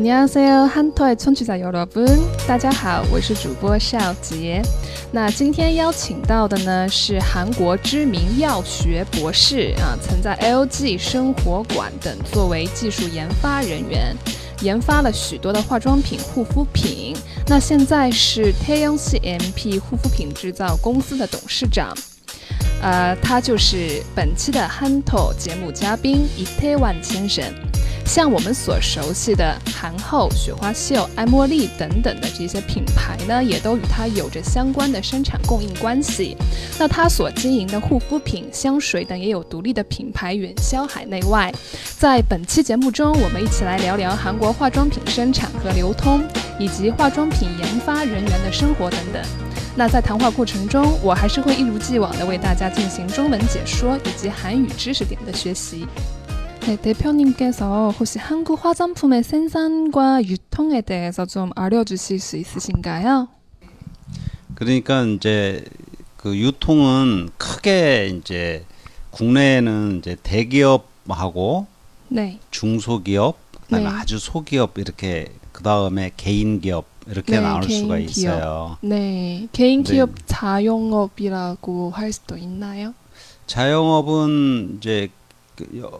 안녕하세요한터의청취자여러 분， 大家好，我是主播邵杰。那今天邀请到的呢是韩国知名药学博士啊，曾在 LG 生活馆等作为技术研发人员，研发了许多的化妆品、护肤品。那现在是 Taeyong CMP 护肤品制造公司的董事长。呃，他就是本期的 Hanto 节目嘉宾伊泰万先生。 像我们所熟悉的韩后、雪花秀、爱茉莉等等的这些品牌呢，也都与它有着相关的生产供应关系。那它所经营的护肤品、香水等也有独立的品牌，远销海内外。在本期节目中，我们一起来聊聊韩国化妆品生产和流通，以及化妆品研发人员的生活等等。那在谈话过程中，我还是会一如既往的为大家进行中文解说以及韩语知识点的学习。 네 대표님께서 혹시 한국 화장품의 생산과 유통에 대해서 좀 알려주실 수 있으신가요 그러니까 이제 그 유통은 크게 이제 국내에는 이제 대기업하고 네 중소기업 그다음에 네 아주 소기업 이렇게 그 다음에 개인 기업 이렇게 네, 나눌 수가 개인 있어요. 네, 개인 네. 기업 자영업이라고 할 수도 있나요? 자영업은 이제 그 여-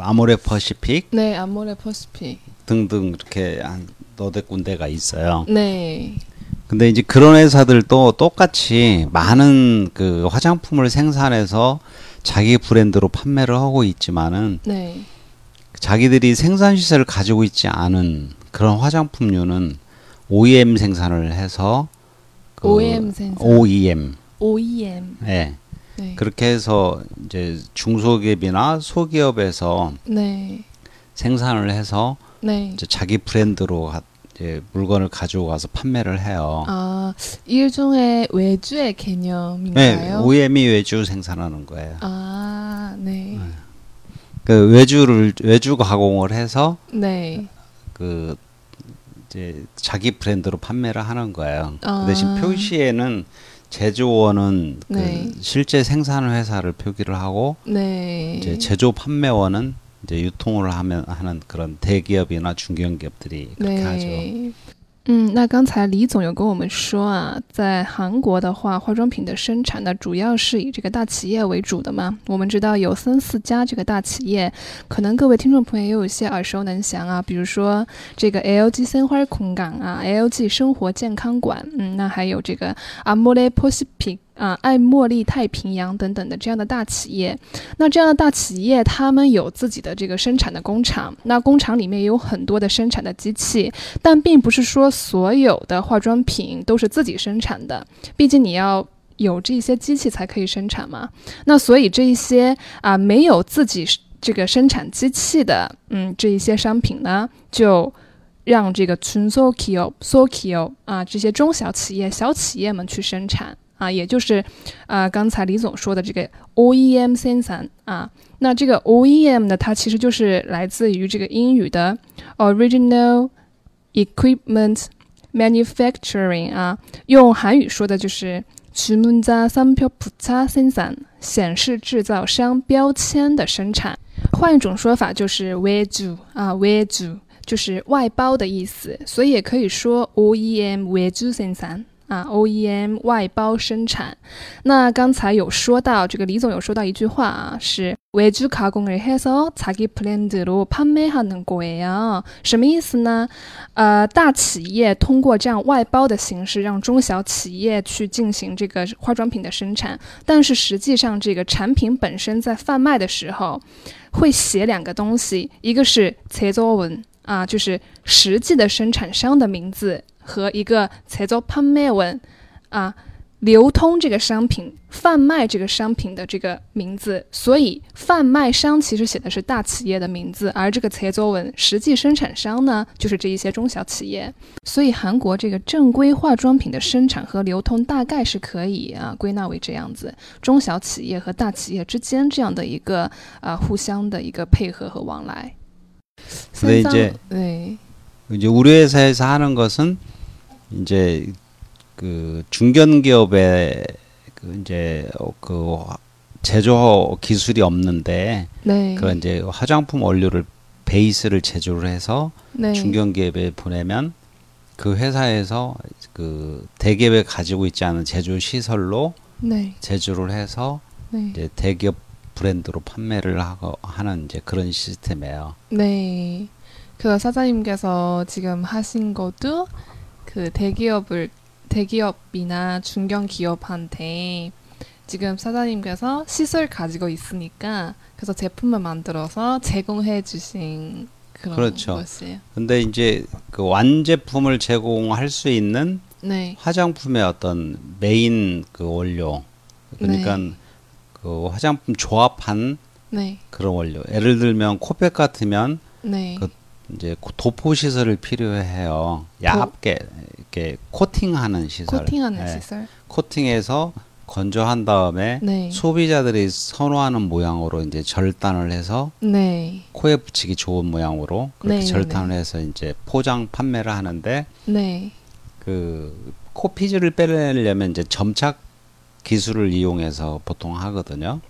아모레 퍼시픽 네, 아모레 퍼시픽. 등등 이렇게 한 너댓 군데가 있어요. 네, 근데 이제 그런 회사들도 똑같이 많은 그 화장품을 생산해서 자기 브랜드로 판매를 하고 있지만은 네, 자기들이 생산 시설을 가지고 있지 않은 그런 화장품류는 OEM 생산을 해서 그 OEM 생산. OEM OEM. 예. 네, 그렇게 해서 이제 중소기업이나 소기업에서 네, 생산을 해서 네. 이제 자기 브랜드로 가- 이제 물건을 가지고 가서 판매를 해요. 아, 일종의 외주의 네, 개념인가요? OEM이 외주 생산하는 거예요. 아, 네, 그 외주를 외주 가공을 해서 네. 그 이제 자기 브랜드로 판매를 하는 거예요. 아. 그 대신 표시에는 제조원은 네. 그 실제 생산 회사를 표기를 하고 네. 이제 제조 판매원은 이제 유통을 하면 하는 그런 대기업이나 중견기업들이 그렇게 하죠. 嗯，那刚才李总有跟我们说啊，在韩国的话，化妆品的生产呢，主要是以这个大企业为主的嘛。我们知道有三四家这个大企业，可能各位听众朋友也有一些耳熟能详啊，比如说这个 LG 森花空港啊，LG 生活健康馆，嗯，那还有这个 Amore Pacific 啊、爱茉莉、太平洋等等的这样的大企业。那这样的大企业，他们有自己的这个生产的工厂，那工厂里面也有很多的生产的机器，但并不是说所有的化妆品都是自己生产的，毕竟你要。有这些机器才可以生产嘛？那所以这一些啊没有自己这个生产机器的，嗯，这一些商品呢，就让这个群 s o k i o s o k i o 啊这些中小企业、小企业们去生产。啊，也就是，啊，刚才李总说的这个 OEM 生产啊，那这个 OEM 呢，它其实就是来自于这个英语的 Original Equipment Manufacturing 啊，用韩语说的就是주문자상표부차生产，显示制造商标签的生产。换一种说法就是외주啊，외주就是外包的意思，所以也可以说 OEM 외주生产。 啊，OEM 外包生产。那刚才有说到这个李总有说到一句话啊，是 외주가공을해서자기브랜드로판매하는거예요什么意思呢？呃，大企业通过这样外包的形式，让中小企业去进行这个化妆品的生产，但是实际上这个产品本身在贩卖的时候，会写两个东西，一个是제조 원， 啊，就是实际的生产商的名字， 和一个제조판매 원， 啊。流通这个商品、贩卖这个商品的这个名字，所以贩卖商其实写的是大企业的名字，而这个切作文实际生产商呢，就是这一些中小企业。所以韩国这个正规化妆品的生产和流通大概是可以啊归纳为这样子：中小企业和大企业之间这样的一个啊互相的一个配合和往来。所以这对，이제우리회사에서하는것은 이제 그 중견 기업의 그 이제 그 제조 기술이 없는데 네. 그런 이제 화장품 원료를 베이스를 제조를 해서 네. 중견 기업에 보내면 그 회사에서 그 대기업에 가지고 있지 않은 제조 시설로 네. 제조를 해서 네. 이제 대기업 브랜드로 판매를 하고 하는 이제 그런 시스템이에요. 네. 그 사장님께서 지금 하신 것도 그 대기업을 대기업이나 중견 기업한테 지금 사장님께서 시설 가지고 있으니까 그래서 제품을 만들어서 제공해 주신 그런 그렇죠. 것이에요. 근데 이제 그 완제품을 제공할 수 있는 네. 화장품의 어떤 메인 그 원료 그러니까 네. 그 화장품 조합한 네. 그런 원료. 예를 들면 코팩 같으면 네. 그 이제 도포 시설을 필요해요. 얇게 이렇게 코팅하는 시설. 코팅하는 네. 시설. 코팅해서 건조한 다음에 네. 소비자들이 선호하는 모양으로 이제 절단을 해서 네. 코에 붙이기 좋은 모양으로 그렇게 네, 네, 절단을 네. 해서 이제 포장 판매를 하는데 그 코피즈를 빼내려면 이제 점착 기술을 이용해서 보통 하거든요.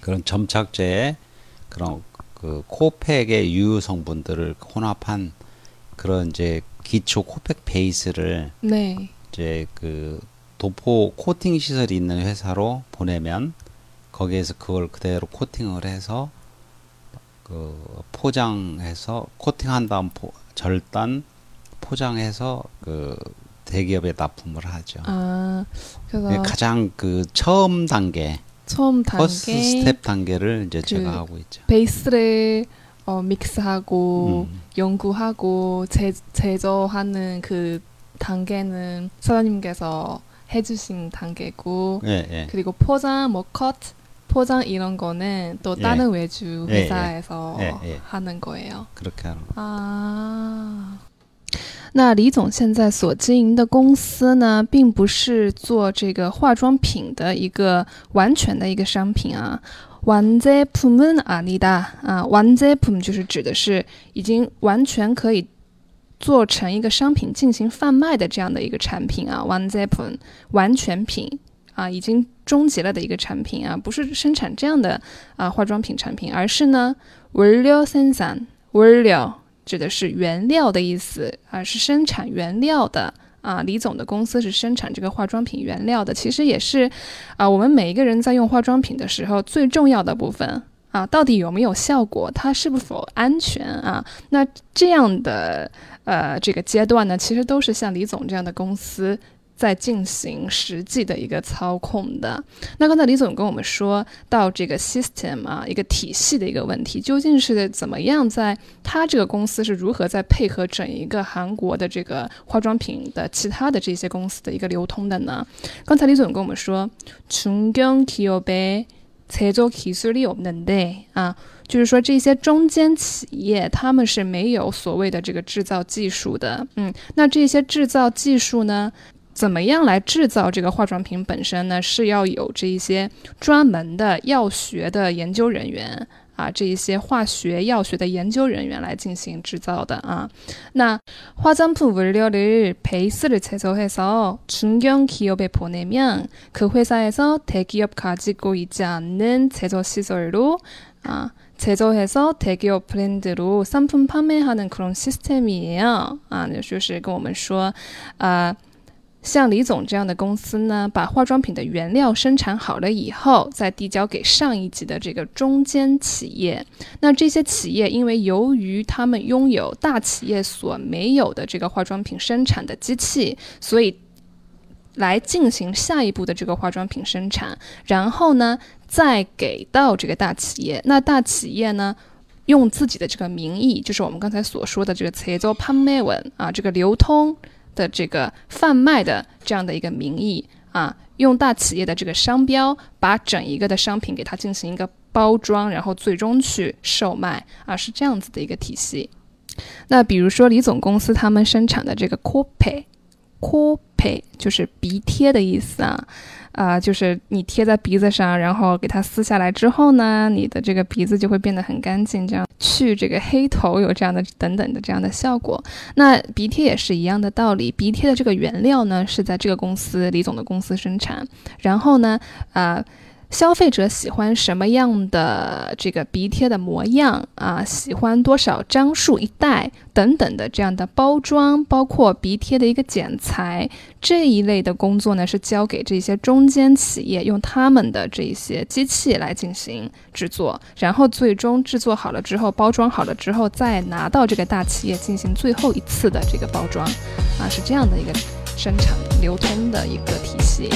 그런 점착제에 그런 그 코팩의 유효 성분들을 혼합한 그런 이제 기초 코팩 베이스를 네. 이제 그 도포 코팅 시설이 있는 회사로 보내면 거기에서 그걸 그대로 코팅을 해서 그 포장해서 코팅한 다음 포, 절단 포장해서 그 대기업에 납품을 하죠. 아, 그래서 가장 그 처음 단계 처음 단계 퍼스트 스텝 단계를 이제 그 제가 하고 있죠. 베이스를 어, 믹스하고 음. 연구하고 제, 제조하는 그 단계는 사장님께서 해주신 단계고 예, 예. 그리고 포장 뭐 컷, 포장 이런 거는 또 예. 다른 외주 예, 예. 회사에서 하는 거예요. 그렇게 하는 거. 아. 那李总现在所经营的公司呢，并不是做这个化妆品的一个完全的一个商品啊。완제품은아니다啊，완제품就是指的是已经完全可以做成一个商品进行贩卖的这样的一个产品啊。완제품完全品啊，已经终结了的一个产品啊，不是生产这样的啊化妆品产品，而是呢원료생산 원료 指的是原料的意思啊，是生产原料的啊。李总的公司是生产这个化妆品原料的，其实也是啊，我们每一个人在用化妆品的时候最重要的部分啊，到底有没有效果，它是否安全啊？那这样的呃这个阶段呢，其实都是像李总这样的公司。在进行实际的一个操控的。那刚才李总跟我们说到这个 system 啊，一个体系的一个问题，究竟是怎么样在他这个公司是如何在配合整一个韩国的这个化妆品的其他的这些公司的一个流通的呢？刚才李总跟我们说，중견기업의제조기술이없는데啊，就是说这些中间企业他们是没有所谓的这个制造技术的。嗯，那这些制造技术呢？ 怎么样来制造这个化妆品本身呢？是要有这一些专门的药学的研究人员啊，这一些化学药学的研究人员来进行制造的啊。那化妆品원료를베이스를제조해서중견기업에보내면그회사에서대기업가지고있지않는제조시설로아제조해서대기업브랜드로상품판매하는그런시스템이에요啊，就是跟我们说，啊。 像李总这样的公司呢，把化妆品的原料生产好了以后，再递交给上一级的这个中间企业。那这些企业因为由于他们拥有大企业所没有的这个化妆品生产的机器，所以来进行下一步的这个化妆品生产，然后呢，再给到这个大企业。那大企业呢，用自己的这个名义，就是我们刚才所说的这个“财做潘美文”啊，这个流通。的这个贩卖的这样的一个名义啊，用大企业的这个商标，把整一个的商品给它进行一个包装，然后最终去售卖啊，是这样子的一个体系。那比如说李总公司他们生产的这个 Cope，Cope 就是鼻贴的意思啊。啊，就是你贴在鼻子上，然后给它撕下来之后呢，你的这个鼻子就会变得很干净，这样去这个黑头有这样的等等的这样的效果。那鼻贴也是一样的道理，鼻贴的这个原料呢是在这个公司李总的公司生产，然后呢，啊。消费者喜欢什么样的这个鼻贴的模样啊？喜欢多少张数一袋等等的这样的包装，包括鼻贴的一个剪裁这一类的工作呢，是交给这些中间企业用他们的这些机器来进行制作，然后最终制作好了之后，包装好了之后，再拿到这个大企业进行最后一次的这个包装，啊，是这样的一个生产流通的一个体系。